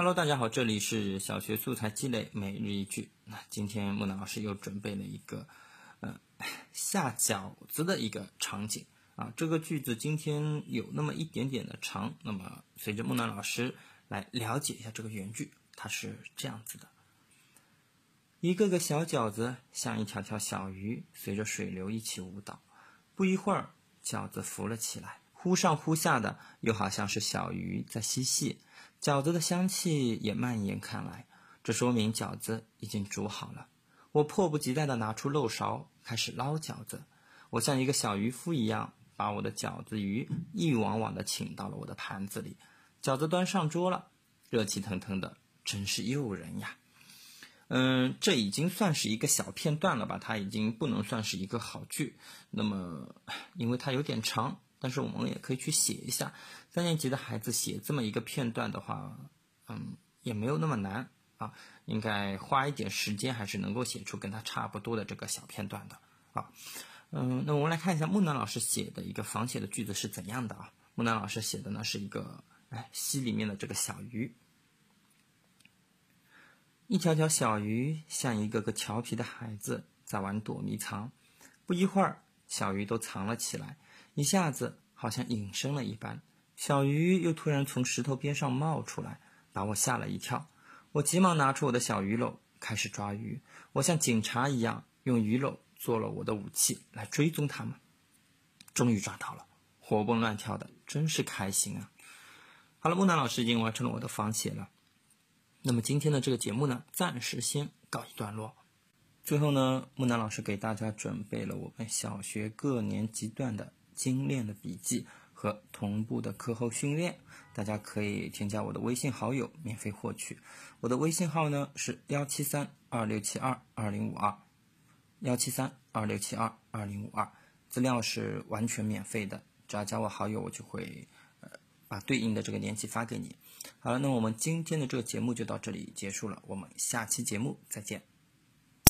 Hello，大家好，这里是小学素材积累每日一句。那今天木兰老师又准备了一个，呃，下饺子的一个场景啊。这个句子今天有那么一点点的长，那么随着木兰老师来了解一下这个原句，它是这样子的：一个个小饺子像一条条小鱼，随着水流一起舞蹈。不一会儿，饺子浮了起来。忽上忽下的，又好像是小鱼在嬉戏，饺子的香气也蔓延开来，这说明饺子已经煮好了。我迫不及待地拿出漏勺，开始捞饺子。我像一个小渔夫一样，把我的饺子鱼一网网地请到了我的盘子里。饺子端上桌了，热气腾腾的，真是诱人呀。嗯，这已经算是一个小片段了吧？它已经不能算是一个好剧。那么，因为它有点长。但是我们也可以去写一下，三年级的孩子写这么一个片段的话，嗯，也没有那么难啊，应该花一点时间还是能够写出跟他差不多的这个小片段的啊。嗯，那我们来看一下木南老师写的一个仿写的句子是怎样的啊？木南老师写的呢是一个哎溪里面的这个小鱼，一条条小鱼像一个个调皮的孩子在玩躲迷藏，不一会儿，小鱼都藏了起来。一下子好像隐身了一般，小鱼又突然从石头边上冒出来，把我吓了一跳。我急忙拿出我的小鱼篓，开始抓鱼。我像警察一样，用鱼篓做了我的武器，来追踪它们。终于抓到了，活蹦乱跳的，真是开心啊！好了，木南老师已经完成了我的仿写了。那么今天的这个节目呢，暂时先告一段落。最后呢，木南老师给大家准备了我们小学各年级段的。精炼的笔记和同步的课后训练，大家可以添加我的微信好友，免费获取。我的微信号呢是幺七三二六七二二零五二，幺七三二六七二二零五二，资料是完全免费的，只要加我好友，我就会呃把对应的这个年级发给你。好了，那我们今天的这个节目就到这里结束了，我们下期节目再见。